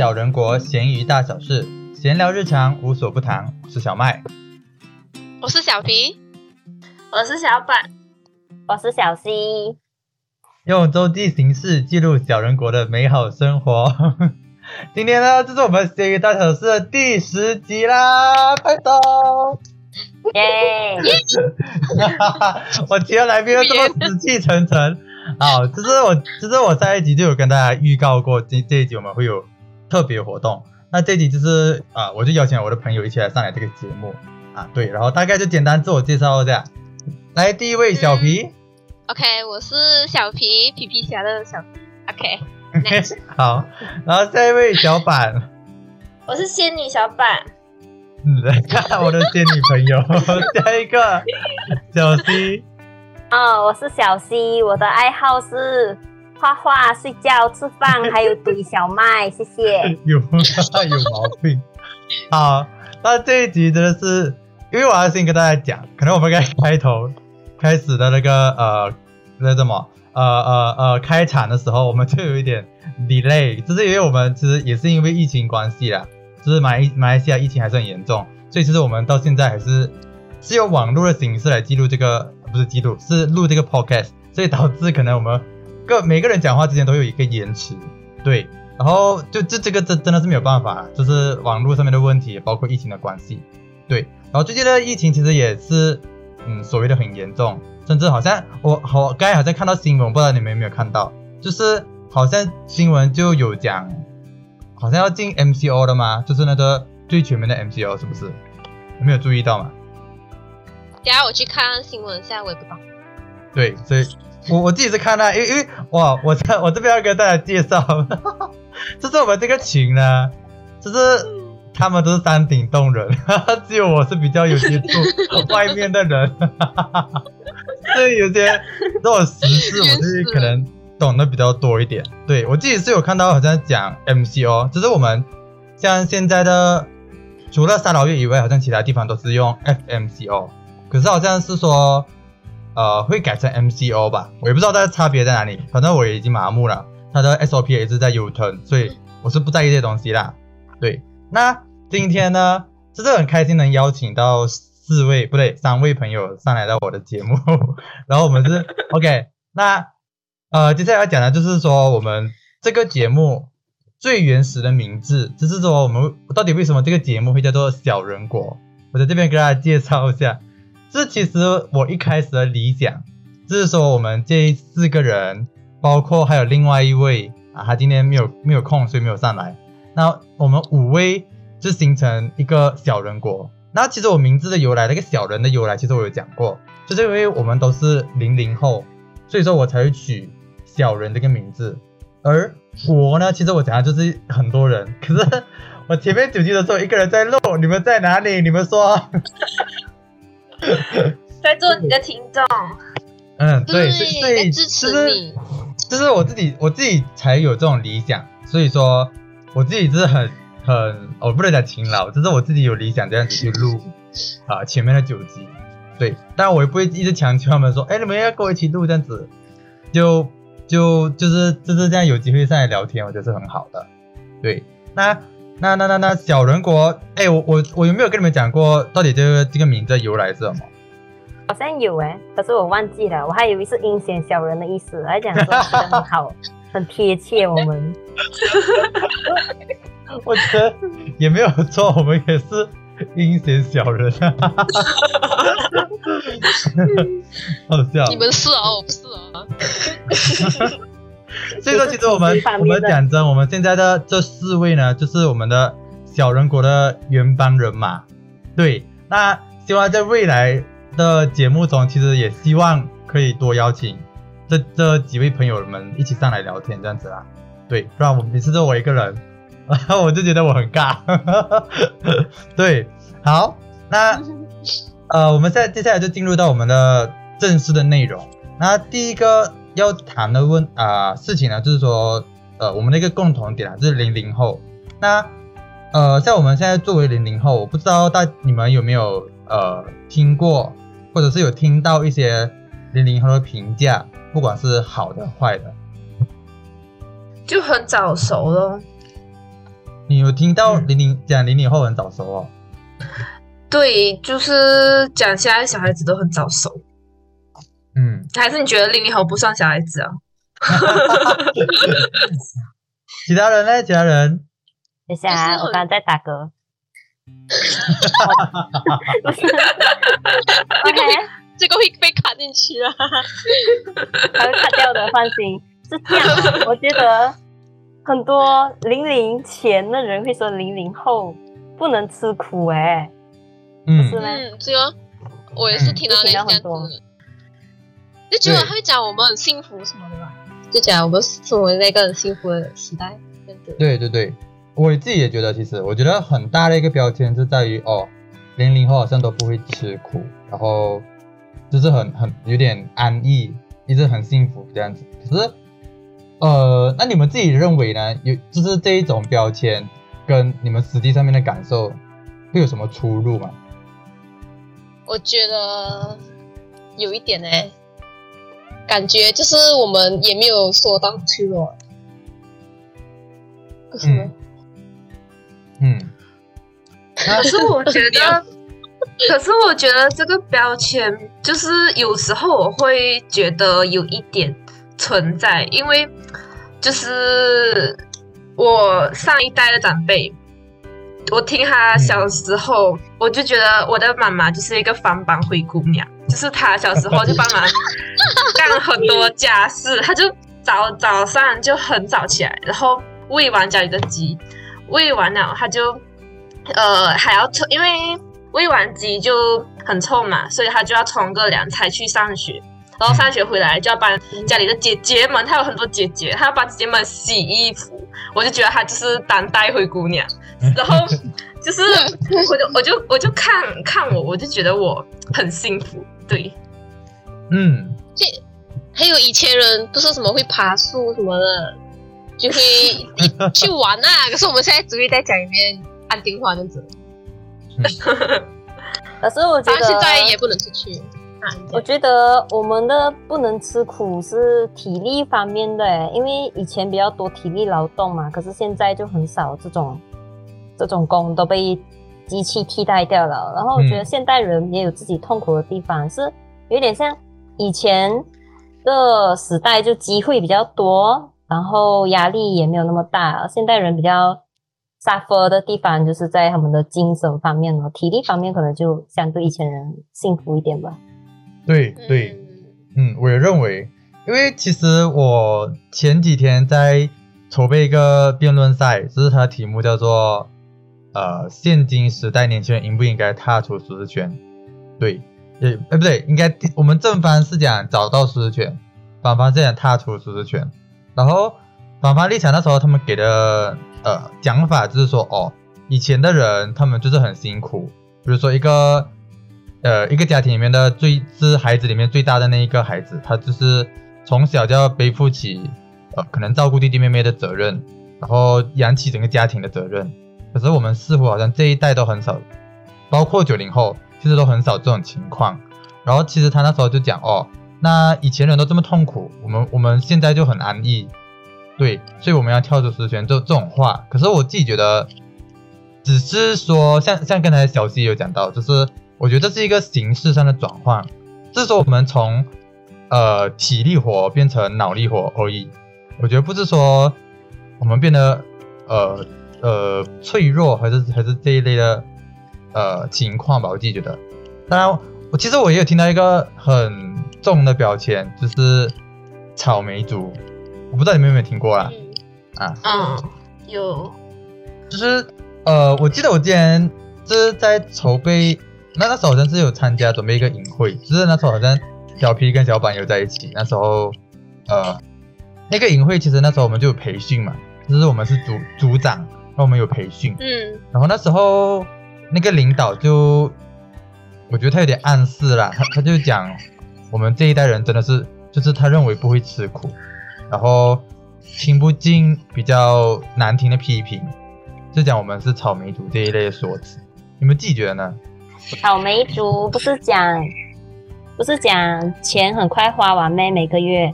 小人国闲鱼大小事，闲聊日常无所不谈。我是小麦，我是小皮，我是小板，我是小 C，用周记形式记录小人国的美好生活。今天呢，这是我们闲鱼大小事的第十集啦，拍手！耶！我提的来宾又这么死气沉沉。好，其实我，其实我上一集就有跟大家预告过，这这一集我们会有特别活动。那这一集就是啊，我就邀请我的朋友一起来上来这个节目啊，对，然后大概就简单自我介绍一下。来，第一位小皮。OK，我是小皮皮皮侠的小 OK。好，然后下一位小板，我是仙女小板。来看 我的仙女朋友，下一个小 C。哦，我是小 C，我的爱好是画画、睡觉、吃饭，还有怼小麦，谢谢。有有毛病。好，那这一集真的是，因为我要先跟大家讲，可能我们该开头开始的那个呃，那什么？呃呃呃，开场的时候我们就有一点 delay，就是因为我们其实也是因为疫情关系啦，就是马马来西亚疫情还是很严重，所以其实我们到现在还是是用网络的形式来记录这个，不是记录，是录这个 podcast，所以导致可能我们各每个人讲话之间都有一个延迟，对，然后就这这个真真的是没有办法，就是网络上面的问题，包括疫情的关系，对，然后最近的疫情其实也是嗯所谓的很严重。甚至好像我好刚才好像看到新闻，不知道你们有没有看到，就是好像新闻就有讲，好像要进 MCO 的吗？就是那个最全面的 MCO 是不是？有没有注意到嘛？等下我去看新闻，现在我也不懂。对，所以我我自己是看到，因为因为哇，我这我这边要跟大家介绍，就是我们这个群呢，就是他们都是山顶洞人，只有我是比较有接触 外面的人。所以有些这种实事，我就是可能懂得比较多一点。对我自己是有看到，好像讲 MCO，就是我们像现在的除了三老月以外，好像其他地方都是用 FMCO。可是好像是说，呃，会改成 MCO 吧？我也不知道它的差别在哪里。反正我已经麻木了，它的 SOP 也是在 U turn，所以我是不在意这些东西啦。对，那今天呢，就是很开心能邀请到。四位不对，三位朋友上来到我的节目，然后我们是 OK。那呃，接下来要讲的就是说，我们这个节目最原始的名字，就是说我们到底为什么这个节目会叫做小人国？我在这边给大家介绍一下。这其实我一开始的理想，就是说我们这四个人，包括还有另外一位啊，他今天没有没有空，所以没有上来。那我们五位就形成一个小人国。那其实我名字的由来，那个小人的由来，其实我有讲过，就是因为我们都是零零后，所以说我才会取小人这个名字。而国呢，其实我讲的就是很多人，可是 我前面九集的时候一个人在录，你们在哪里？你们说，在做你的听众。嗯，对，所以支持你，就是我自己，我自己才有这种理想，所以说我自己是很。很，我不能讲勤劳，只是我自己有理想这样子去录啊前面的九集，对，但我也不会一直强求他们说，哎，你们要跟我一起录这样子，就就就是就是这样有机会上来聊天，我觉得是很好的，对，那那那那那小人国，哎，我我我有没有跟你们讲过到底这个这个名字由来是什么？好像有哎，可是我忘记了，我还以为是阴险小人的意思，还讲说很好，很贴切我们。我觉得也没有错，我们也是阴险小人，好笑。你们是啊，我不是哦。所以说，其实我们我们讲真，我们现在的这四位呢，就是我们的小人国的原班人马。对，那希望在未来的节目中，其实也希望可以多邀请这这几位朋友们一起上来聊天，这样子啦。对，不然我每次都我一个人。然 后我就觉得我很尬，对，好，那 呃，我们现在接下来就进入到我们的正式的内容。那第一个要谈的问啊事情呢，就是说呃，我们的一个共同点啊，就是零零后。那呃，像我们现在作为零零后，我不知道大你们有没有呃听过，或者是有听到一些零零后的评价，不管是好的坏的，就很早熟咯。你有听到零零讲零零后很早熟哦？对，就是讲现在小孩子都很早熟，嗯，还是你觉得零零后不算小孩子啊？其他人呢？其他人等一下啊，我刚刚在打嗝。不是，OK，这个会被卡进去啊。还会卡掉的，放心。是这样啊，我觉得很多零零前的人会说零零后不能吃苦哎、嗯是吗？嗯，这个我也是听到嗯类似这样听到很多就觉得会讲我们很幸福什么的吧，就讲我们生活在一个很幸福的时代。对对对，我自己也觉得，其实我觉得很大的一个标签是在于哦，零零后好像都不会吃苦，然后就是很很有点安逸，一直很幸福这样子。可是，呃，那你们自己认为呢？有就是这一种标签跟你们实际上面的感受会有什么出入吗？我觉得有一点呢、感觉就是我们也没有说到很脆弱，不是？嗯，可是我觉得，可是我觉得这个标签就是有时候我会觉得有一点存在，因为就是我上一代的长辈，我听他小时候，我就觉得我的妈妈就是一个翻版灰姑娘，就是他小时候就帮忙干很多家事，他就早早上就很早起来，然后喂完家里的鸡，喂完了他就呃还要冲，因为喂完鸡就很臭嘛，所以他就要冲个凉才去上学。然后上学回来就要帮家里的姐姐们，她有很多姐姐，她要帮姐姐们洗衣服，我就觉得她就是当代灰姑娘。然后就是我就我就我就看看我，我就觉得我很幸福，对，嗯，这还有以前人不是什么会爬树什么的，就会一去玩啊。可是我们现在只会在家里面按电话这样子，可是我觉得现在也不能出去。啊，我觉得我们的不能吃苦是体力方面的，因为以前比较多体力劳动嘛，可是现在就很少这种这种工都被机器替代掉了。然后我觉得嗯现代人也有自己痛苦的地方，是有点像以前的时代，就机会比较多，然后压力也没有那么大。现代人比较 suffer 的地方就是在他们的精神方面哦，体力方面可能就相对以前人幸福一点吧。对对。嗯，我也认为，因为其实我前几天在筹备一个辩论赛，就是它的题目叫做“呃，现今时代年轻人应不应该踏出舒适圈？”对，也哎不对，应该我们正方是讲找到舒适圈，反方是讲踏出舒适圈。然后反方立场那时候他们给的呃讲法就是说，哦，以前的人他们就是很辛苦，比如说一个呃，一个家庭里面的最是孩子里面最大的那一个孩子，他就是从小就要背负起呃可能照顾弟弟妹妹的责任，然后养起整个家庭的责任。可是我们似乎好像这一代都很少，包括九零后，其实都很少这种情况。然后其实他那时候就讲哦，那以前人都这么痛苦，我们我们现在就很安逸，对，所以我们要跳出舒适圈这这种话。可是我自己觉得，只是说像像刚才小溪有讲到，就是我觉得这是一个形式上的转换，就是说我们从呃体力活变成脑力活而已。我觉得不是说我们变得呃呃脆弱，还是还是这一类的呃情况吧。我自己觉得，当然我其实我也有听到一个很重的标签，就是草莓族，我不知道你们有没有听过啊。嗯，啊，嗯，有，就是呃，我记得我之前就是在筹备，那那时候好像是有参加准备一个营会，就是那时候好像小皮跟小板有在一起，那时候呃那个营会其实那时候我们就有培训嘛，就是我们是组组长，那我们有培训，嗯，然后那时候那个领导就，我觉得他有点暗示啦，他他就讲我们这一代人真的是，就是他认为不会吃苦，然后听不进比较难听的批评，就讲我们是草莓族这一类的说辞。你们自己觉得呢？草莓族不是讲，不是讲钱很快花完咩？每个月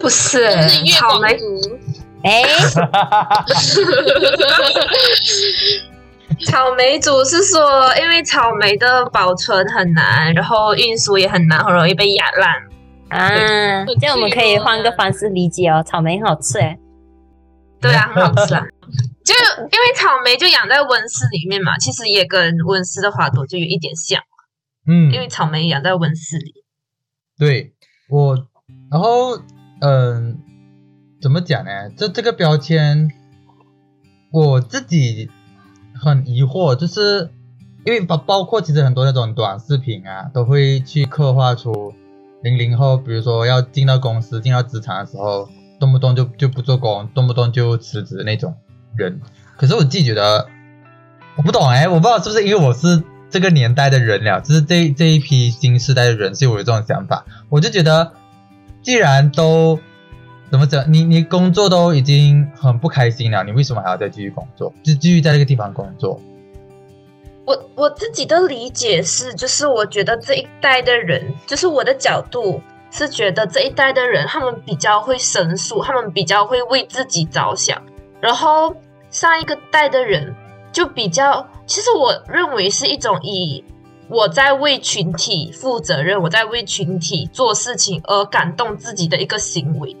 不是就是月光草莓，族，哎，草莓组是说，因为草莓的保存很难，然后运输也很难，很容易被压烂。啊，这样我们可以换个方式理解哦，草莓很好吃哎。对啊，很好吃啊。就因为草莓就养在温室里面嘛，其实也跟温室的花朵就有一点像。嗯，因为草莓养在温室里。对我，然后嗯，怎么讲呢？这这个标签，我自己很疑惑，就是因为包包括其实很多那种短视频啊，都会去刻画出零零后，比如说要进到公司、进到职场的时候，动不动就就不做工，动不动就辞职那种人。可是我自己觉得，我不懂哎，我不知道是不是因为我是这个年代的人了，就是这这一批新时代的人，所以我有这种想法。我就觉得，既然都怎么讲，你你工作都已经很不开心了，你为什么还要再继续工作？就继续在这个地方工作？我我自己的理解是，就是我觉得这一代的人，就是我的角度是觉得这一代的人，他们比较会申诉，他们比较会为自己着想，然后上一个代的人就比较，其实我认为是一种以我在为群体负责任，我在为群体做事情而感动自己的一个行为。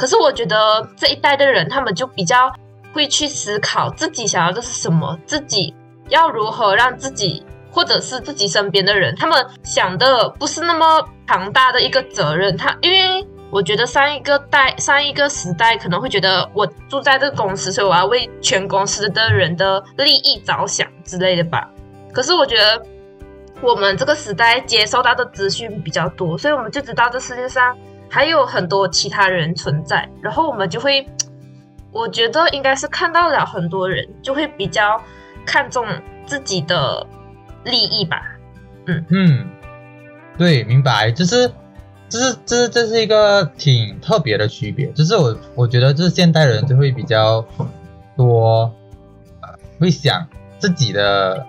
可是我觉得这一代的人，他们就比较会去思考自己想要的是什么，自己。要如何让自己或者是自己身边的人，他们想的不是那么庞大的一个责任。他因为我觉得上一个代、上一个时代可能会觉得我住在这个公司，所以我要为全公司的人的利益着想之类的吧。可是我觉得我们这个时代接收到的资讯比较多，所以我们就知道这世界上还有很多其他人存在，然后我们就会，我觉得应该是看到了很多人，就会比较。看重自己的利益吧，嗯。嗯，对，明白，就是，就是，这是这是一个挺特别的区别，就是我我觉得，就是现代人就会比较多，呃，会想自己的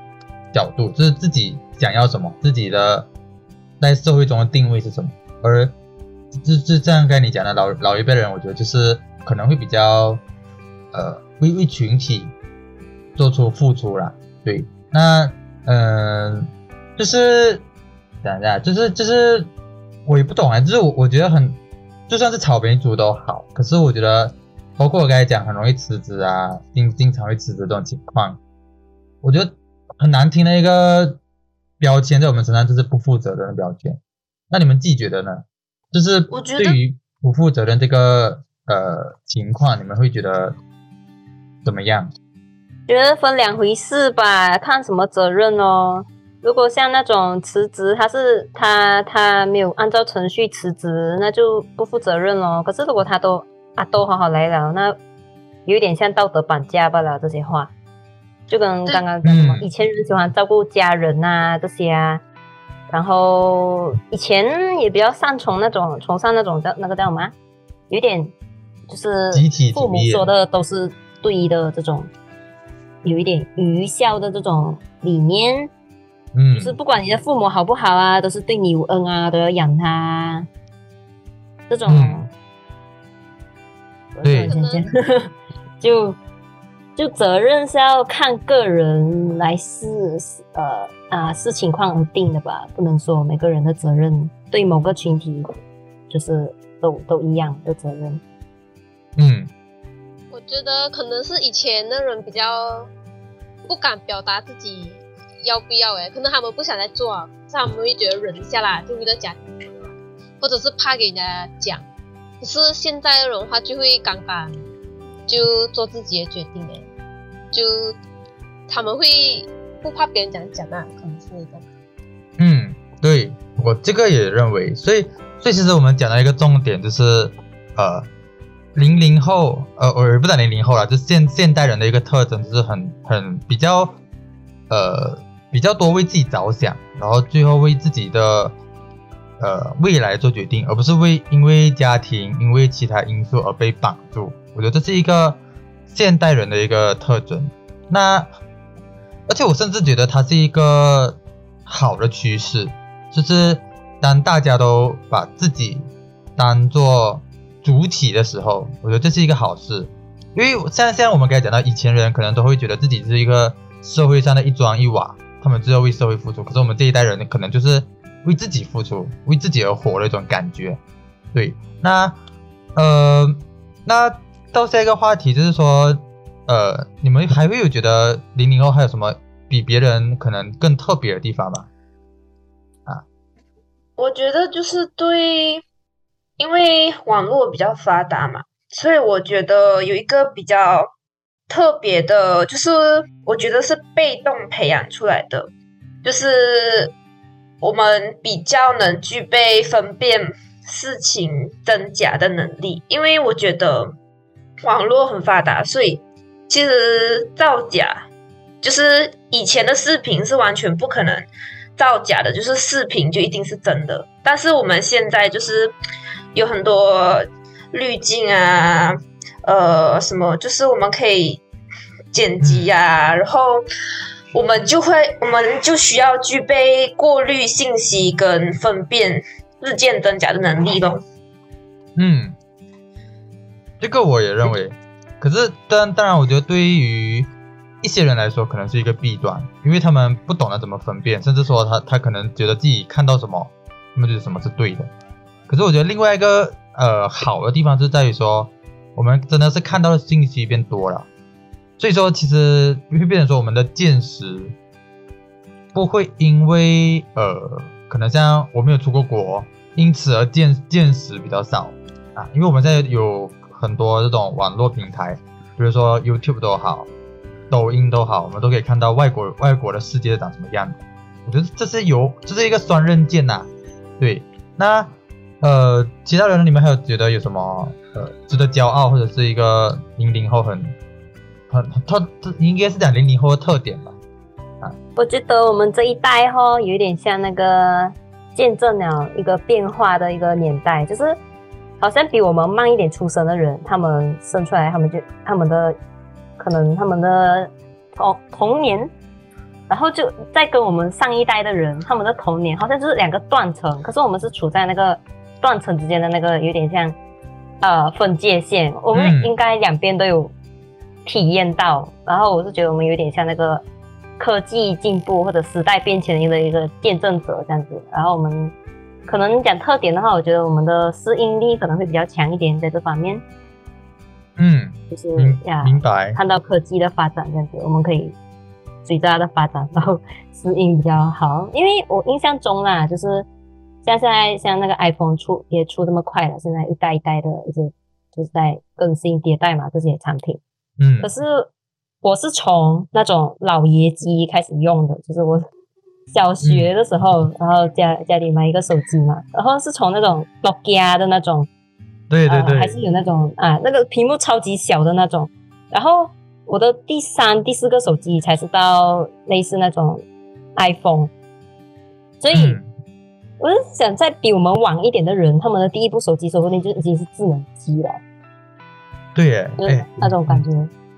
角度，就是自己想要什么，自己的在社会中的定位是什么，而就就这样跟你讲的老老一辈人，我觉得就是可能会比较，呃，为为群体。做出付出了，对，那嗯，就是等一下，就是就是我也不懂啊，就是我我觉得很，就算是草莓族都好，可是我觉得，包括我刚才讲很容易辞职啊，经经常会辞职这种情况，我觉得很难听的一个标签在我们身上就是不负责任的标签。那你们自己觉得呢？就是对于不负责任这个呃情况，你们会觉得怎么样？觉得分两回事吧，看什么责任哦。如果像那种辞职，他是他他没有按照程序辞职，那就不负责任咯。可是如果他都啊都好好来了，那有点像道德绑架罢了。这些话就跟刚刚讲什么，以前人喜欢照顾家人啊这些啊，然后以前也比较擅从那种崇尚那种叫那个叫什么，有点就是父母说的都是对的这种。有一点愚孝的这种理念，嗯，就是不管你的父母好不好啊，都是对你有恩啊，都要养他。这种，对，就就责任是要看个人来试呃啊视情况而定的吧，不能说每个人的责任对某个群体就是都都一样的责任。嗯。我觉得可能是以前的人比较不敢表达自己要不要哎，可能他们不想再做，他们会觉得忍一下啦，就为了家庭，或者是怕给人家讲。可是现在的人话就会刚刚就做自己的决定哎，就他们会不怕别人讲讲啊，可能是这样。嗯，对我这个也认为，所以所以其实我们讲到一个重点就是呃。零零后，呃，我也不知道零零后了，就现现代人的一个特征，就是很很比较，呃，比较多为自己着想，然后最后为自己的呃未来做决定，而不是为因为家庭因为其他因素而被绑住。我觉得这是一个现代人的一个特征。那而且我甚至觉得它是一个好的趋势，就是当大家都把自己当做主体的时候，我觉得这是一个好事，因为像现在我们刚才讲到，以前人可能都会觉得自己是一个社会上的一砖一瓦，他们只有为社会付出。可是我们这一代人可能就是为自己付出，为自己而活的一种感觉。对，那呃，那到下一个话题就是说，呃，你们还会有觉得零零后还有什么比别人可能更特别的地方吗？啊我觉得就是对，因为网络比较发达嘛，所以我觉得有一个比较特别的，就是我觉得是被动培养出来的，就是我们比较能具备分辨事情真假的能力，因为我觉得网络很发达，所以其实造假就是以前的视频是完全不可能。造假的，就是视频就一定是真的。但是我们现在就是有很多滤镜啊，呃，什么，就是我们可以剪辑啊，然后我们就会，我们就需要具备过滤信息跟分辨日渐真假的能力咯。嗯，这个我也认为。可是，当当然，我觉得对于一些人来说可能是一个弊端，因为他们不懂得怎么分辨，甚至说他他可能觉得自己看到什么，那么就是什么是对的。可是我觉得另外一个呃好的地方就在于说，我们真的是看到的信息变多了，所以说其实会变成说我们的见识不会因为呃可能像我没有出过国，因此而见见识比较少啊，因为我们现在有很多这种网络平台，比如说 YouTube 都好。抖音都好，我们都可以看到外国外国的世界长什么样。我觉得这是有这是一个双刃剑呐。对，那呃，其他人你们还有觉得有什么呃值得骄傲或者是一个零零后很很特应该是讲零零后的特点吧？啊，我觉得我们这一代哈有点像那个见证了一个变化的一个年代，就是好像比我们慢一点出生的人，他们生出来他们就他们的。可能他们的童童年，然后就在跟我们上一代的人，他们的童年好像就是两个断层，可是我们是处在那个断层之间的那个有点像呃分界线，我们应该两边都有体验到，然后我是觉得我们有点像那个科技进步或者时代变迁的一个见证者这样子，然后我们可能讲特点的话，我觉得我们的适应力可能会比较强一点在这方面。嗯，就是呀，明白。看到科技的发展这样子，我们可以随着它的发展，然后适应比较好。因为我印象中啦，就是像现在像那个 iPhone 出也出这么快了，现在一代一代的一直就是在更新迭代嘛，这些产品。嗯。可是我是从那种老爷机开始用的，就是我小学的时候，然后家家里买一个手机嘛，然后是从那种 Nokia 的那种。对对对，还是有那种啊，那个屏幕超级小的那种。然后我的第三、第四个手机才是到类似那种 iPhone。所以我是想，在比我们晚一点的人，他们的第一部手机说不定就已经是智能机了。对耶，哎，那种感觉。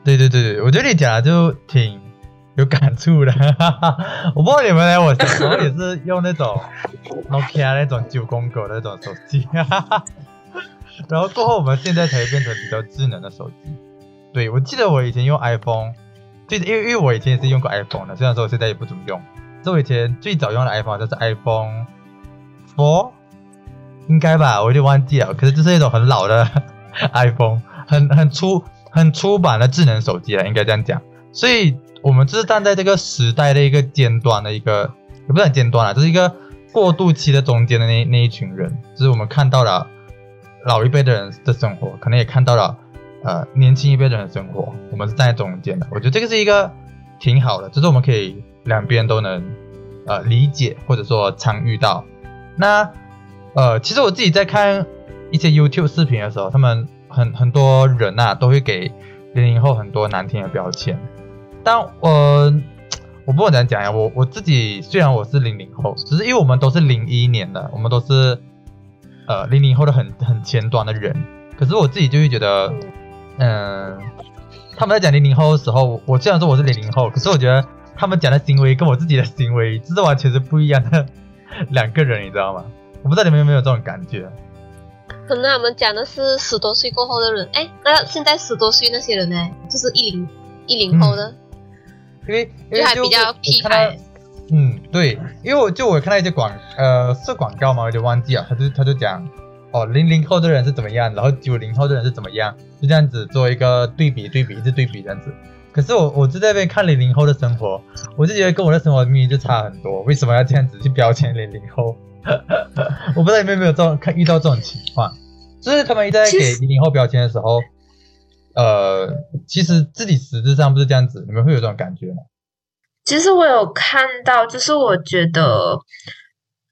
对对对对，我觉得你讲的就挺有感触的。我不知道你们呢，我小时候也是用那种 Nokia 那种九宫格那种手机。然后过后，我们现在才变成比较智能的手机。对我记得我以前用 iPhone，最因为因为我以前也是用过 iPhone 的，虽然说我现在也不怎么用。这我以前最早用的 iPhone 就是 iPhone Four，应该吧，我有点忘记了。可是这是一种很老的 iPhone，很很粗很粗版的智能手机了，应该这样讲。所以我们就是站在这个时代的一个尖端的一个，也不是尖端了，就是一个过渡期的中间的那那一群人，就是我们看到了。老一辈的人的生活，可能也看到了，呃，年轻一辈的人的生活，我们是站在中间的。我觉得这个是一个挺好的，就是我们可以两边都能，呃，理解或者说参与到。那，呃，其实我自己在看一些 YouTube 视频的时候，他们很很多人呐都会给零零后很多难听的标签。但我我不怎么讲呀，我我自己虽然我是零零后，只是因为我们都是零一年的，我们都是。呃，零零后的很很前端的人，可是我自己就会觉得，嗯，他们在讲零零后的时候，我虽然说我是零零后，可是我觉得他们讲的行为跟我自己的行为，这是完全是不一样的两个人，你知道吗？我不知道你们有没有这种感觉？可能他们讲的是十多岁过后的人，哎，那现在十多岁那些人呢，就是一零一零后的，因为因为就还比较我屁孩。嗯，对，因为我就我看到一些广呃是广告嘛，我有点忘记了，他就他就讲哦零零后的人是怎么样，然后九零后的人是怎么样，就这样子做一个对比对比一直对比这样子。可是我我就在那边看零零后的生活，我就觉得跟我的生活明明就差很多，为什么要这样子去标签零零后？我不知道你们有没有这种看遇到这种情况，就是他们一直在给零零后标签的时候，呃，其实自己实质上不是这样子，你们会有这种感觉吗？其实我有看到，就是我觉得，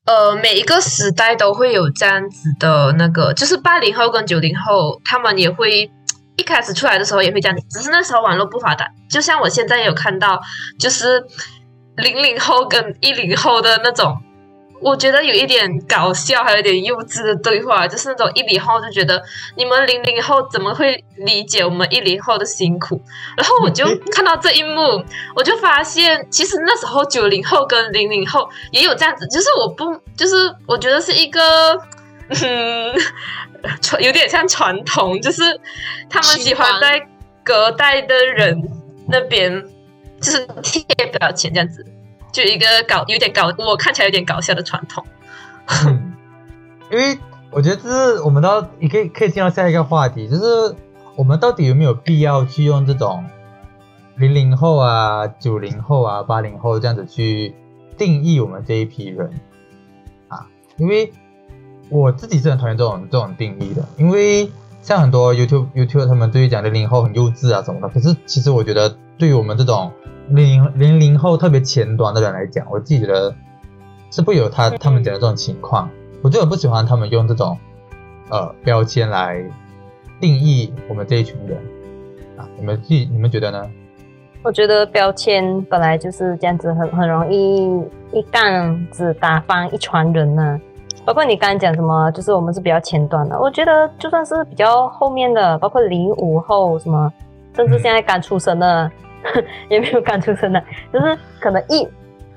呃，每一个时代都会有这样子的那个，就是八零后跟九零后，他们也会一开始出来的时候也会这样子，只是那时候网络不发达。就像我现在有看到，就是零零后跟一零后的那种。我觉得有一点搞笑，还有一点幼稚的对话，就是那种一零后就觉得你们零零后怎么会理解我们一零后的辛苦？然后我就看到这一幕，我就发现，其实那时候九零后跟零零后也有这样子，就是我不，就是我觉得是一个，嗯，传 有点像传统，就是他们喜欢在隔代的人那边就是贴标签这样子，就一个搞有点搞，我看起来有点搞笑的传统。因为我觉得这是我们到也可以可以进到下一个话题，就是我们到底有没有必要去用这种零零后啊、九零后啊、八零后这样子去定义我们这一批人啊？因为我自己是很讨厌这种这种定义的，因为像很多 YouTube YouTube 他们对于讲零零后很幼稚啊什么的，可是其实我觉得对于我们这种零零零后特别前端的人来讲，我自己觉得是不有他他们讲的这种情况，我就很不喜欢他们用这种呃标签来定义我们这一群人。啊，你们自己你们觉得呢？我觉得标签本来就是这样子很，很容易一竿子打翻一船人呢、包括你刚刚讲什么，就是我们是比较前端的，我觉得就算是比较后面的，包括零五后什么，甚至现在刚出生的，也没有刚出生的，就是可能一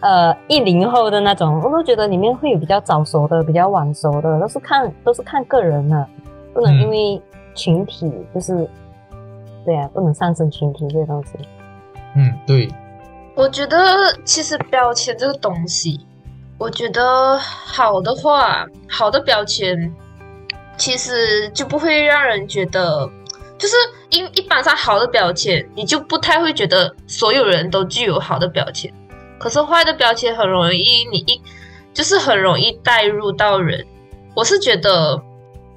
呃一零后的那种，我都觉得里面会有比较早熟的，比较晚熟的，都是看都是看个人的，不能嗯因为群体就是，对啊，不能上升群体这些东西。嗯，对，我觉得其实标签这个东西，我觉得好的话，好的标签其实就不会让人觉得，就是一一般上好的标签，你就不太会觉得所有人都具有好的标签。可是坏的标签很容易，你一就是很容易带入到人。我是觉得，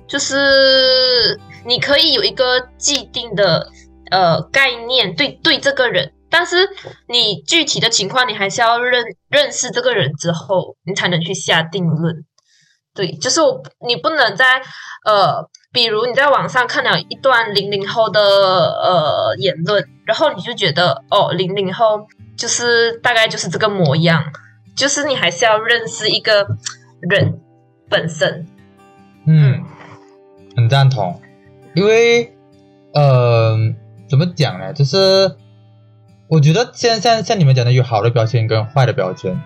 就是你可以有一个既定的呃概念对对这个人，但是你具体的情况，你还是要认认识这个人之后，你才能去下定论。对，就是我你不能在呃，比如你在网上看了一段零零后的呃言论，然后你就觉得哦，零零后就是大概就是这个模样，就是你还是要认识一个人本身。嗯，很赞同，因为呃，怎么讲呢？就是我觉得像像像你们讲的，有好的标签跟坏的标签，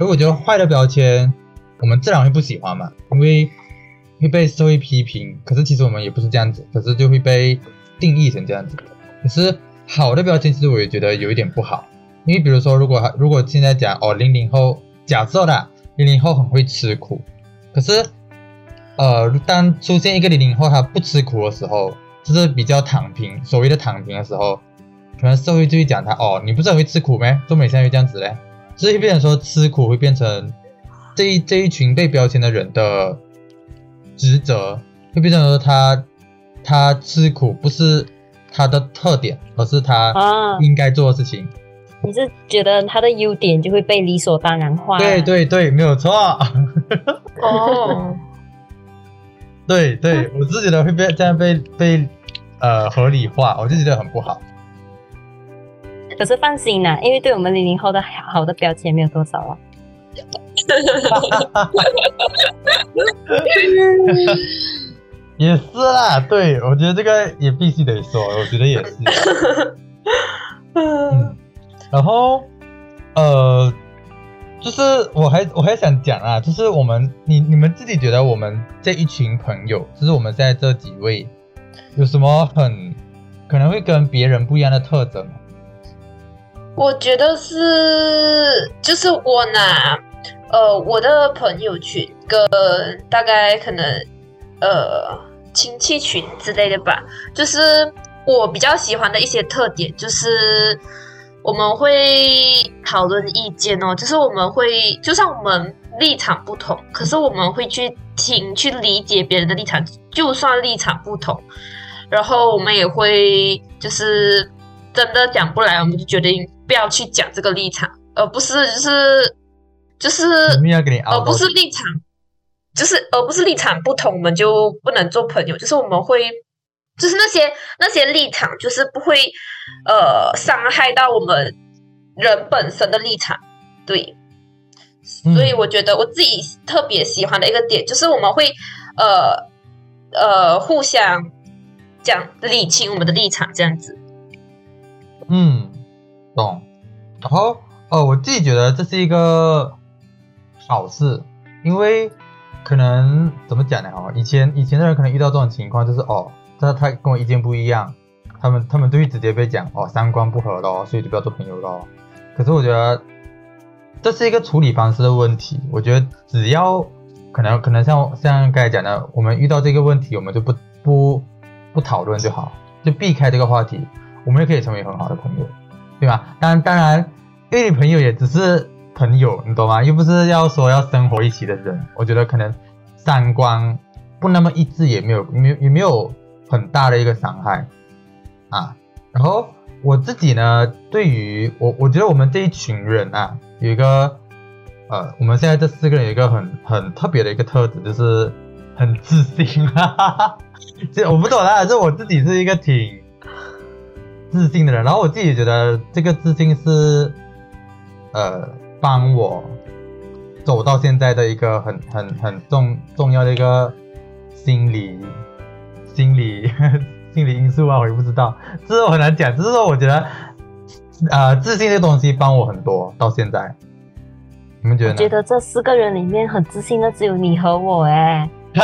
而我觉得坏的标签我们自然会不喜欢嘛，因为会被社会批评。可是其实我们也不是这样子，可是就会被定义成这样子。可是好的标签，其实我也觉得有一点不好，因为比如说，如果如果现在讲哦，零零后，假设啦，零零后很会吃苦，可是呃，当出现一个零零后他不吃苦的时候，就是比较躺平，所谓的躺平的时候，可能社会就会讲他哦，你不是很会吃苦咩？中美现在这样子嘞，就是会变成说吃苦会变成这一这一群被标签的人的职责，会变成说他他吃苦不是他的特点，而是他啊应该做的事情。你是觉得他的优点就会被理所当然化？对对对，没有错。哦，对对，我是觉得会被这样被被呃合理化，我就觉得很不好。可是放心啦，因为对我们零零后的好好的标签没有多少啊。也是啦，对我觉得这个也必须得说，我觉得也是。嗯，然后呃，就是我还我还想讲啊，就是我们你你们自己觉得我们这一群朋友，就是我们现在这几位，有什么很可能会跟别人不一样的特征吗？我觉得是，就是我拿呃我的朋友群跟大概可能呃亲戚群之类的吧，就是我比较喜欢的一些特点，就是我们会讨论意见哦，就是我们会就算我们立场不同，可是我们会去听去理解别人的立场，就算立场不同，然后我们也会就是真的讲不来，我们就决定不要去讲这个立场，而不是就是就是而不是立场，就是而不是立场不同，我们就不能做朋友。就是我们会，就是那些那些立场，就是不会呃伤害到我们人本身的立场。对，所以嗯我觉得我自己特别喜欢的一个点，就是我们会呃呃互相讲理清我们的立场，这样子。嗯，懂。然后，呃，我自己觉得这是一个好事，因为可能怎么讲呢？哦，以前以前的人可能遇到这种情况，就是哦，他他跟我意见不一样，他们他们都会直接被讲哦三观不合咯，所以就不要做朋友咯。可是我觉得这是一个处理方式的问题，我觉得只要可能可能像像刚才讲的，我们遇到这个问题，我们就不不不讨论就好，就避开这个话题。我们也可以成为很好的朋友，对吧？当然，当然，因为你朋友也只是朋友，你懂吗？又不是要说要生活一起的人。我觉得可能三观不那么一致，也没有没有也没有很大的一个伤害啊。然后我自己呢，对于我我觉得我们这一群人啊，有一个呃，我们现在这四个人有一个很很特别的一个特质，就是很自信。哈哈哈。这我不懂啦，这我自己是一个挺自信的人，然后我自己觉得这个自信是，呃，帮我走到现在的一个很很很重重要的一个心理心理 心理因素啊，我也不知道，这是我很难讲，只是说我觉得，呃，自信这东西帮我很多到现在，你们觉得觉得这四个人里面很自信的只有你和我哎，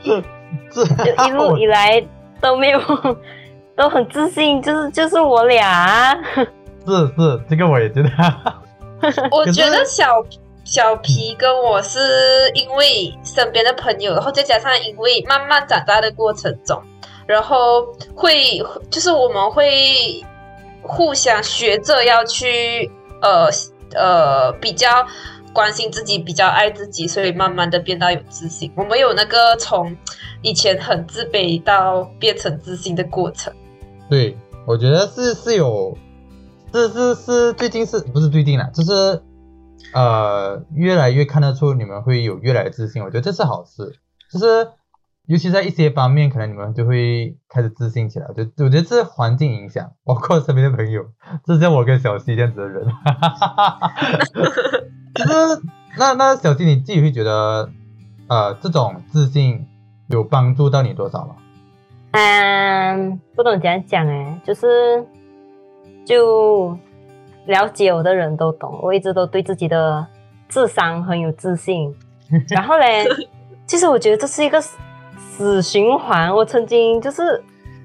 是是，就一路以来都没有都很自信，就是就是我俩啊。是是，这个我也觉得。我觉得小小皮跟我是因为身边的朋友，然后再加上因为慢慢长大的过程中，然后会就是我们会互相学着要去呃呃比较关心自己，比较爱自己，所以慢慢的变到有自信。我们有那个从以前很自卑到变成自信的过程。对，我觉得是是有，是是是最近是不是最近啦？就是呃，越来越看得出你们会有越来越自信，我觉得这是好事。就是尤其在一些方面，可能你们就会开始自信起来。我觉得我觉得这是环境影响，包括身边的朋友，就像我跟小西这样子的人。就是那那小西你自己会觉得，呃，这种自信有帮助到你多少吗？嗯，不懂怎样讲哎，就是就了解我的人都懂，我一直都对自己的智商很有自信。然后嘞，其实我觉得这是一个死死循环。我曾经就是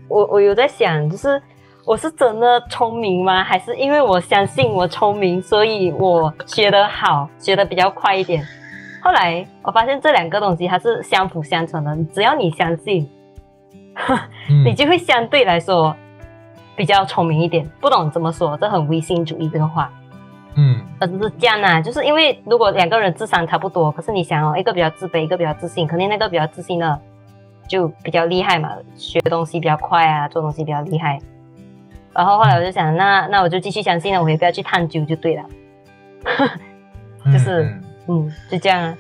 我我有在想，就是我是真的聪明吗？还是因为我相信我聪明，所以我学得好，学得比较快一点？后来我发现这两个东西它是相辅相成的，只要你相信。嗯你就会相对来说比较聪明一点。不懂怎么说，这很唯心主义这个话，嗯呃，就是这样啊。就是因为如果两个人智商差不多，可是你想哦，一个比较自卑，一个比较自信，肯定那个比较自信的就比较厉害嘛，学东西比较快啊，做东西比较厉害。然后后来我就想，那那我就继续相信了，我也不要去探究就对了。嗯 就是嗯嗯，就这样啊。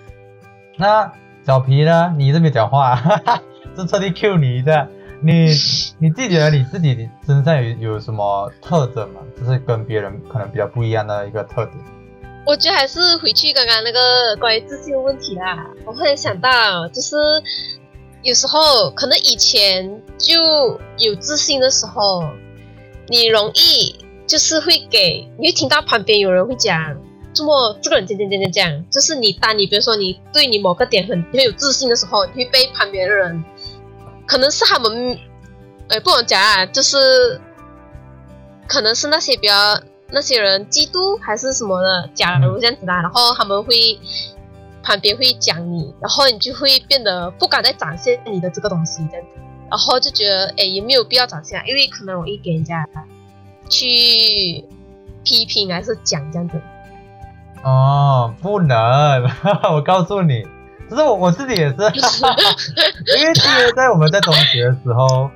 那小皮呢？你这边讲话，是特地 Q 你一下。你你自己觉得你自己身上有有什么特征吗？就是跟别人可能比较不一样的一个特点。我觉得还是回去刚刚那个关于自信的问题啦。我忽然想到，就是有时候可能以前就有自信的时候，你容易就是会给你会听到旁边有人会讲，这么这个人这样这样这样，就是你当你比如说你对你某个点很很有自信的时候，你会被旁边的人，可能是他们，呃，不能讲啊，就是可能是那些比较那些人嫉妒还是什么的，假如这样子啦，然后他们会旁边会讲你，然后你就会变得不敢再展现你的这个东西这样子，然后就觉得哎也没有必要展现，因为可能容易给人家去批评还是讲这样子。哦，不能，我告诉你，就是我我自己也是，因为其实在我们在中学的时候，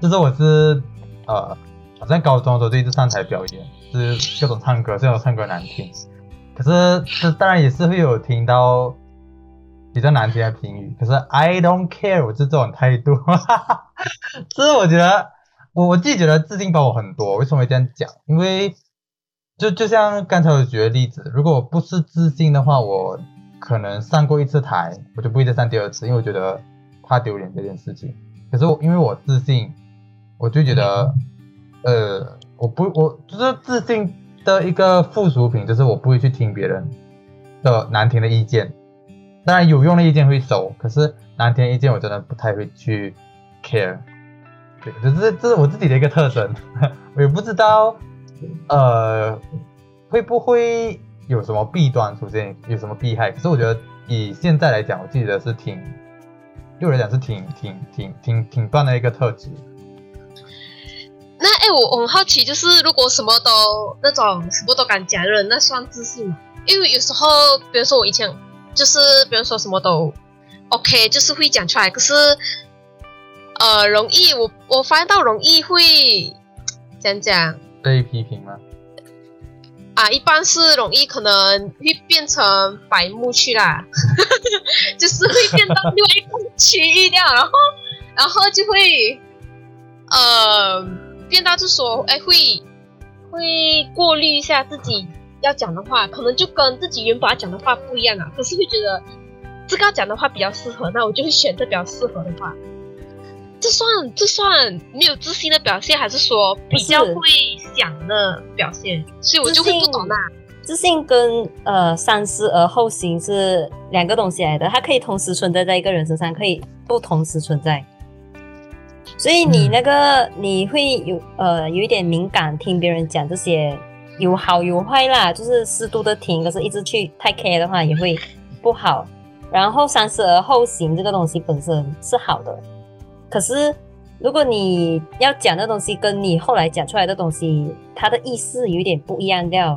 就是我是呃，好像高中的时候就一直上台表演，就是各种唱歌，虽然我唱歌难听，可是这当然也是会有听到比较难听的评语，可是 I don't care，我是这种态度，就是我觉得我我自己觉得自信帮我很多，为什么会这样讲？因为就就像刚才我举的例子，如果我不是自信的话，我可能上过一次台，我就不会再上第二次，因为我觉得怕丢脸这件事情。可是我因为我自信，我就觉得，呃，我不我就是自信的一个附属品，就是我不会去听别人的难听的意见。当然有用的意见会收，可是难听的意见我真的不太会去 care。对，就是这是我自己的一个特征，我也不知道。呃，会不会有什么弊端出现？有什么弊害？可是我觉得以现在来讲，我记得是挺，对我来讲是挺挺挺挺挺棒的一个特质。那哎，我我很好奇，就是如果什么都那种什么都敢讲的人，那算自信吗？因为有时候，比如说我以前就是比如说什么都 OK，就是会讲出来，可是呃，容易我我发现到容易会讲讲。被批评吗？一般是容易可能会变成白目去啦，就是会变到另外一个区域掉，然后然后就会呃变到就说哎会会过滤一下自己要讲的话，可能就跟自己原本要讲的话不一样啊，可是会觉得这个讲的话比较适合，那我就会选择比较适合的话。这算这算没有自信的表现，还是说比较会想的表现？所以我就会不懂啦。自信跟呃三思而后行是两个东西来的，它可以同时存在在一个人身上，可以不同时存在。所以你那个你会有呃有一点敏感，听别人讲这些有好有坏啦，就是适度的听，可是一直去太 care 的话也会不好。然后三思而后行这个东西本身是好的。可是，如果你要讲的东西跟你后来讲出来的东西，它的意思有点不一样掉，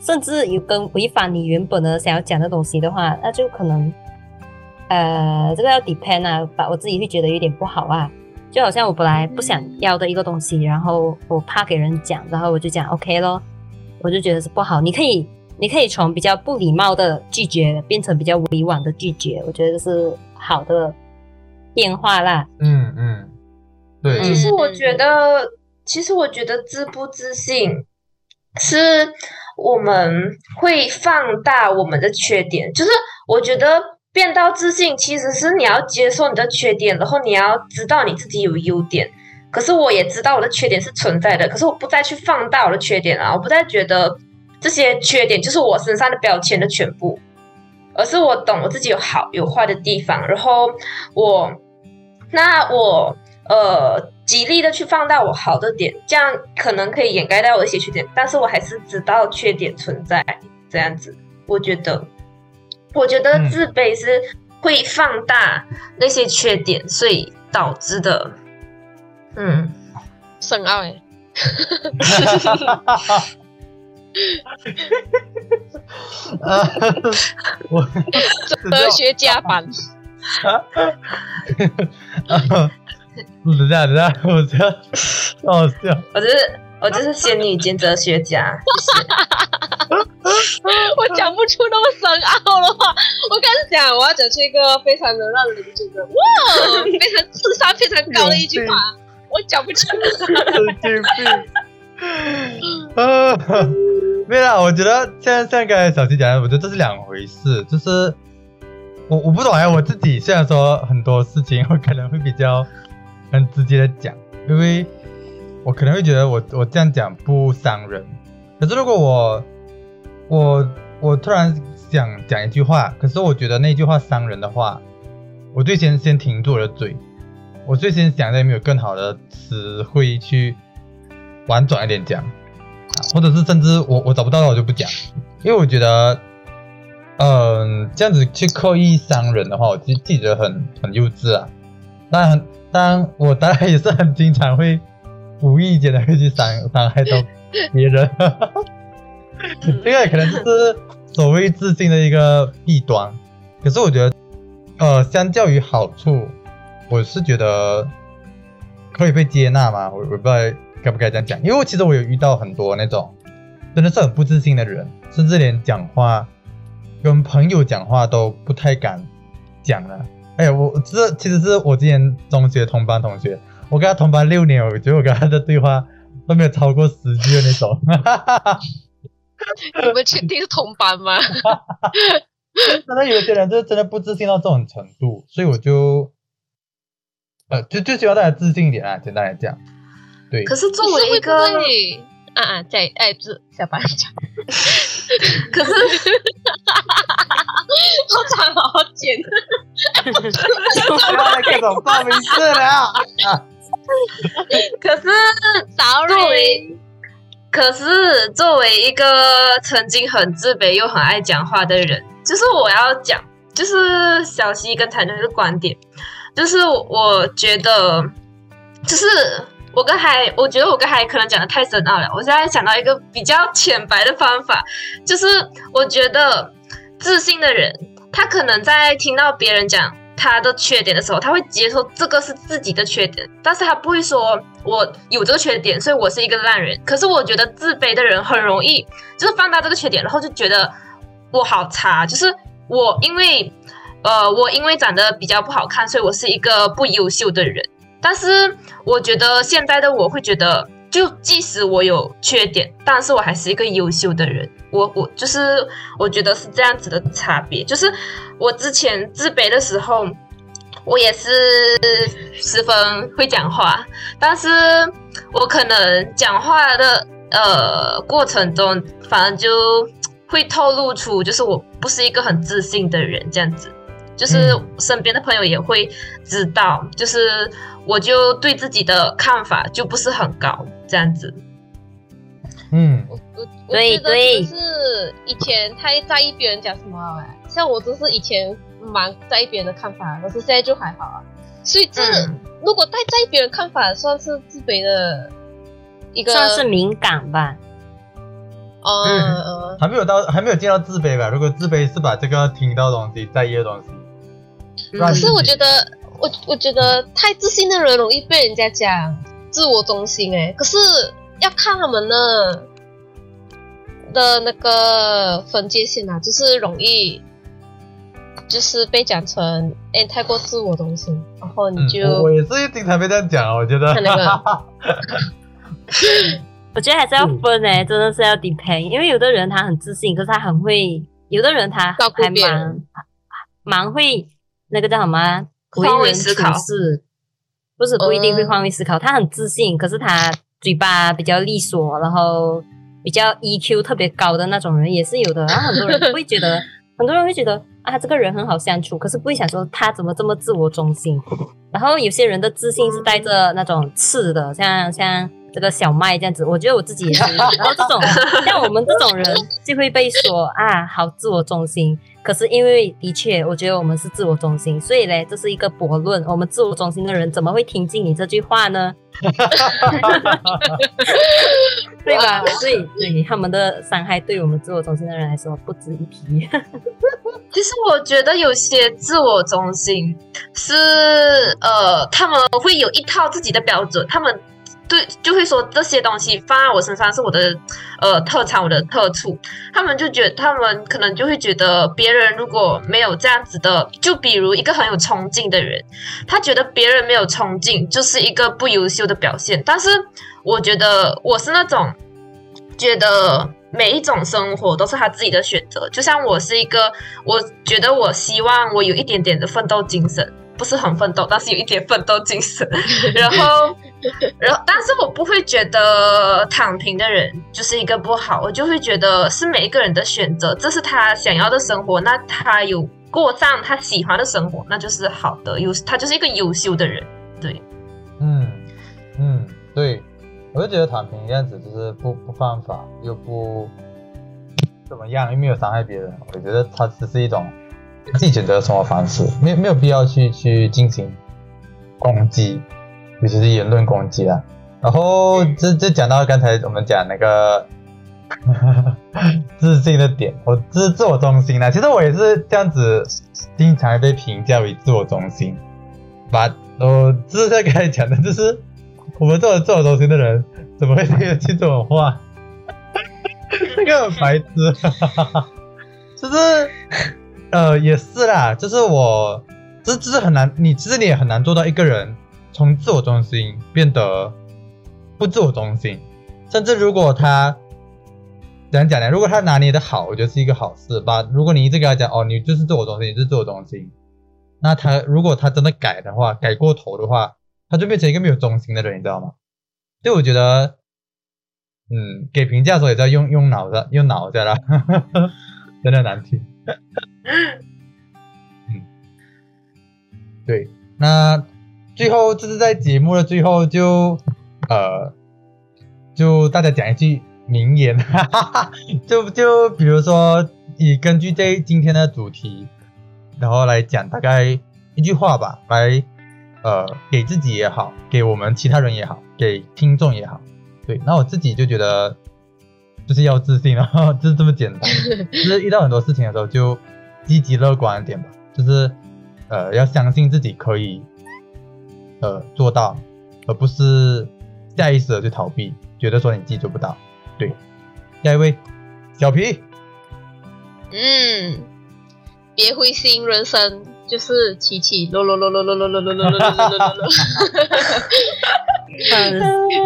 甚至有跟违反你原本的想要讲的东西的话，那就可能，呃，这个要 depend 啊，把我自己会觉得有点不好啊。就好像我本来不想要的一个东西，然后我怕给人讲，然后我就讲 OK 咯，我就觉得是不好。你可以，你可以从比较不礼貌的拒绝变成比较委婉的拒绝，我觉得是好的。变化啦，嗯嗯，对。其实我觉得，其实我觉得自不自信是我们会放大我们的缺点。就是我觉得变到自信，其实是你要接受你的缺点，然后你要知道你自己有优点。可是我也知道我的缺点是存在的，可是我不再去放大我的缺点啊，我不再觉得这些缺点就是我身上的标签的全部，而是我懂我自己有好有坏的地方，然后我。那我呃极力的去放大我好的点，这样可能可以掩盖掉我的一些缺点，但是我还是知道缺点存在。这样子，我觉得，我觉得自卑是会放大那些缺点，所以导致的。嗯，深奥哎。我科学家版。啊，等下等下，我这样好笑。我就是我就是仙女兼哲学家。我讲不出那么深奥的话。我开始讲，我要讲出一个非常能让人觉得哇，非常智商非常高的一句话。我讲不出。神经病。啊，没有，我觉得像像刚才小七讲的，我觉得这是两回事，就是。我我不懂哎，我自己虽然说很多事情我可能会比较很直接的讲，因为我可能会觉得我我这样讲不伤人，可是如果我我我突然想讲一句话，可是我觉得那句话伤人的话，我最先先停住我的嘴，我最先想有没有更好的词汇去婉转一点讲，或者是甚至我我找不到的我就不讲，因为我觉得，嗯、这样子去刻意伤人的话，我自自己觉得很很幼稚啊。当然，当然我当然也是很经常会无意间的会去伤伤害到别人，这个可能就是所谓自信的一个弊端。可是我觉得，呃，相较于好处，我是觉得可以被接纳嘛。我我不知道该不该这样讲，因为其实我有遇到很多那种真的是很不自信的人，甚至连讲话跟朋友讲话都不太敢讲了。哎呀，我这其实是我之前中学同班同学，我跟他同班六年，我觉得我跟他的对话都没有超过十句的那种。你们确定是同班吗？真的有些人就是真的不自信到这种程度，所以我就，呃，就就希望大家自信一点啊，简单来讲，对。可是作为一个，不会啊啊，在哎，这下班讲，可是好长好好剪。不要再各种报名字了啊！可是 作 Sorry，为，可是作为一个曾经很自卑又很爱讲话的人，就是我要讲，就是小溪跟台南的观点，就是我觉得，就是我跟海，我觉得我跟海可能讲的太深奥了。我现在想到一个比较浅白的方法，就是我觉得自信的人，他可能在听到别人讲他的缺点的时候，他会接受这个是自己的缺点，但是他不会说我有这个缺点，所以我是一个烂人。可是我觉得自卑的人很容易就是放大这个缺点，然后就觉得我好差，就是我因为呃我因为长得比较不好看，所以我是一个不优秀的人。但是我觉得现在的我会觉得，就即使我有缺点，但是我还是一个优秀的人。我我就是我觉得是这样子的差别，就是我之前自卑的时候，我也是十分会讲话，但是我可能讲话的呃过程中，反而就会透露出，就是我不是一个很自信的人，这样子。就是嗯身边的朋友也会知道，就是我就对自己的看法就不是很高，这样子。嗯，我我我觉得就是以前太在意别人讲什么哎，像我就是以前蛮在意别人的看法，可是现在就还好啊。所以这、嗯如果太在意别人看法，算是自卑的一个，算是敏感吧。呃、嗯呃还没有到，还没有见到自卑吧？如果自卑是把这个听到的东西、在意的东西，嗯可是我觉得，我我觉得太自信的人容易被人家讲自我中心哎，可是要看他们的的那个分界线啊，就是容易就是被讲成哎太过自我中心，然后你嗯，就、我我也是经常被这样讲啊，我觉得。看那个 我觉得还是要分诶、真的是要 depend，因为有的人他很自信，可是他很会；有的人他还蛮蛮会那个叫什么换位人处思考事，不是不一定会嗯换位思考。他很自信，可是他嘴巴比较利索，然后比较 EQ 特别高的那种人也是有的。然后很多人会觉得，很多人会觉得啊，这个人很好相处，可是不会想说他怎么这么自我中心。然后有些人的自信是带着那种刺的，像像这个小麦这样子，我觉得我自己也是。然后这种像我们这种人就会被说啊，好自我中心。可是因为的确，我觉得我们是自我中心，所以嘞，这是一个悖论。我们自我中心的人怎么会听进你这句话呢？对吧？所以，对他们的伤害，对我们自我中心的人来说不值一提。其实我觉得有些自我中心是呃，他们会有一套自己的标准，他们对就会说这些东西放在我身上是我的呃特长，我的特处。他们就觉，他们可能就会觉得别人如果没有这样子的，就比如一个很有冲劲的人，他觉得别人没有冲劲就是一个不优秀的表现。但是我觉得我是那种觉得每一种生活都是他自己的选择。就像我是一个，我觉得我希望我有一点点的奋斗精神，不是很奋斗，但是有一点奋斗精神。然后，然后，但是我不会觉得躺平的人就是一个不好，我就会觉得是每一个人的选择，这是他想要的生活，那他有过上他喜欢的生活，那就是好的，优他就是一个优秀的人，对。嗯嗯，对，我就觉得躺平这样子就是不不犯法，又不怎么样，又没有伤害别人。我觉得它只是一种自己选择的生活方式，没有没有必要去去进行攻击，尤其是言论攻击啊。然后这这讲到刚才我们讲那个 自信的点，我自自我中心呢，其实我也是这样子，经常被评价为自我中心，把。我这是在刚才讲的，就是我们这种自我中心的人，怎么会听得进这种话？这个白痴，就是呃也是啦，就是我这这是很难，你其实你也很难做到一个人从自我中心变得不自我中心，甚至如果他怎样讲呢？如果他拿捏的好，我觉得是一个好事吧。如果你一直跟他讲哦，你就是自我中心，你是自我中心。那他如果他真的改的话，改过头的话，他就变成一个没有中心的人，你知道吗？所以我觉得，嗯，给评价的时候也在用用脑子，用脑子啦，真的难听。嗯，对，那最后就是在节目的最后就呃，就大家讲一句名言，就就比如说以根据这今天的主题。然后来讲大概一句话吧，来，呃，给自己也好，给我们其他人也好，给听众也好，对，那我自己就觉得就是要自信，然 后就是这么简单，就是遇到很多事情的时候就积极乐观一点吧，就是呃要相信自己可以呃做到，而不是下意识的去逃避，觉得说你自己做不到，对，下一位小皮，嗯。别灰心，人生就是起起落落落落落落落落落落落落落落。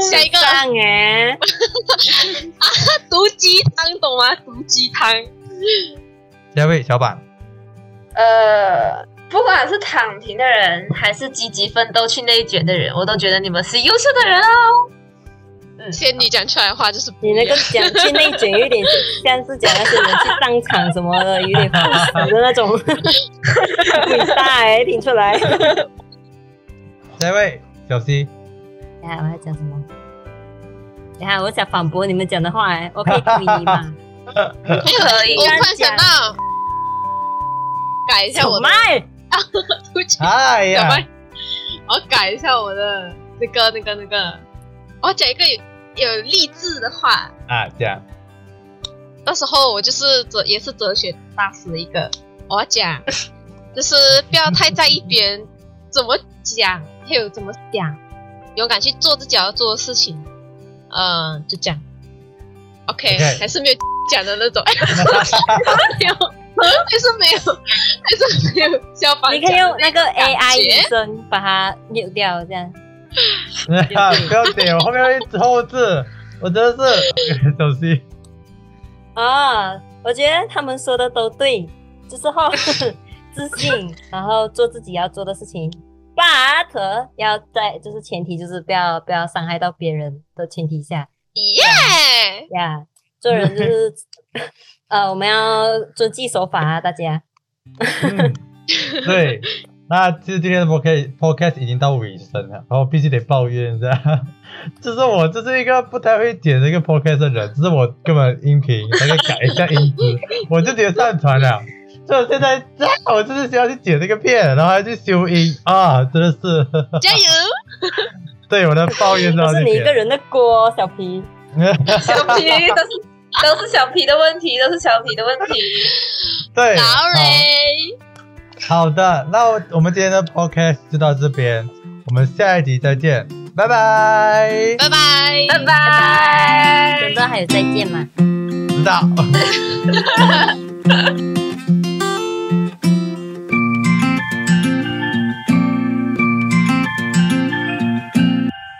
下一个哎，啊，毒鸡汤懂吗？毒鸡汤。下一位小板。呃，不管是躺平的人，还是积极奋斗去内卷的人，我都觉得你们是优秀的人哦。嗯仙女讲出来的话就是你那个讲去内卷，有点像是讲那些人去上场什么的，有点的那种比赛，听出来。下一位小 C，等下我要讲什么？等下我想反驳你们讲的话，哎，我 可以可以吗？可以。我突然想到，改一下我的麦。哎呀，我改一下我的那个那个那个，我要讲一个。有有励志的话啊，这样。到时候我就是哲，也是哲学大师一个。我要讲，就是不要太在意别人怎么讲，还有怎么想，勇敢去做自己要做的事情。嗯，就这样。OK，还是没有讲的那种。还是没有，还是没有消防。你可以用那个 AI 医生把它扭掉，这样。不要点，我后面会后置，我真的是小心。啊，我觉得他们说的都对，就是后 自信，然后做自己要做的事情，but 要在就是前提就是不要不要伤害到别人的前提下。耶呀，做人就是呃，我们要遵纪守法啊，大家。对。那其实今天的 podcast podcast 已经到尾声了，然后必须得抱怨一下，就是我这是一个不太会剪这个 podcast 的人，只是我根本音频大概改一下音质，我就直接上传了。所以我现在，我就是需要去剪这个片，然后还去修音啊，真的是加油！对我的抱怨都是你一个人的锅，小皮，小皮但是 都是小皮的问题，都是小皮的问题。对，Sorry。好的，那我我们今天的 podcast 就到这边，我们下一集再见，拜拜，拜拜，拜拜，真的还有再见吗？知道。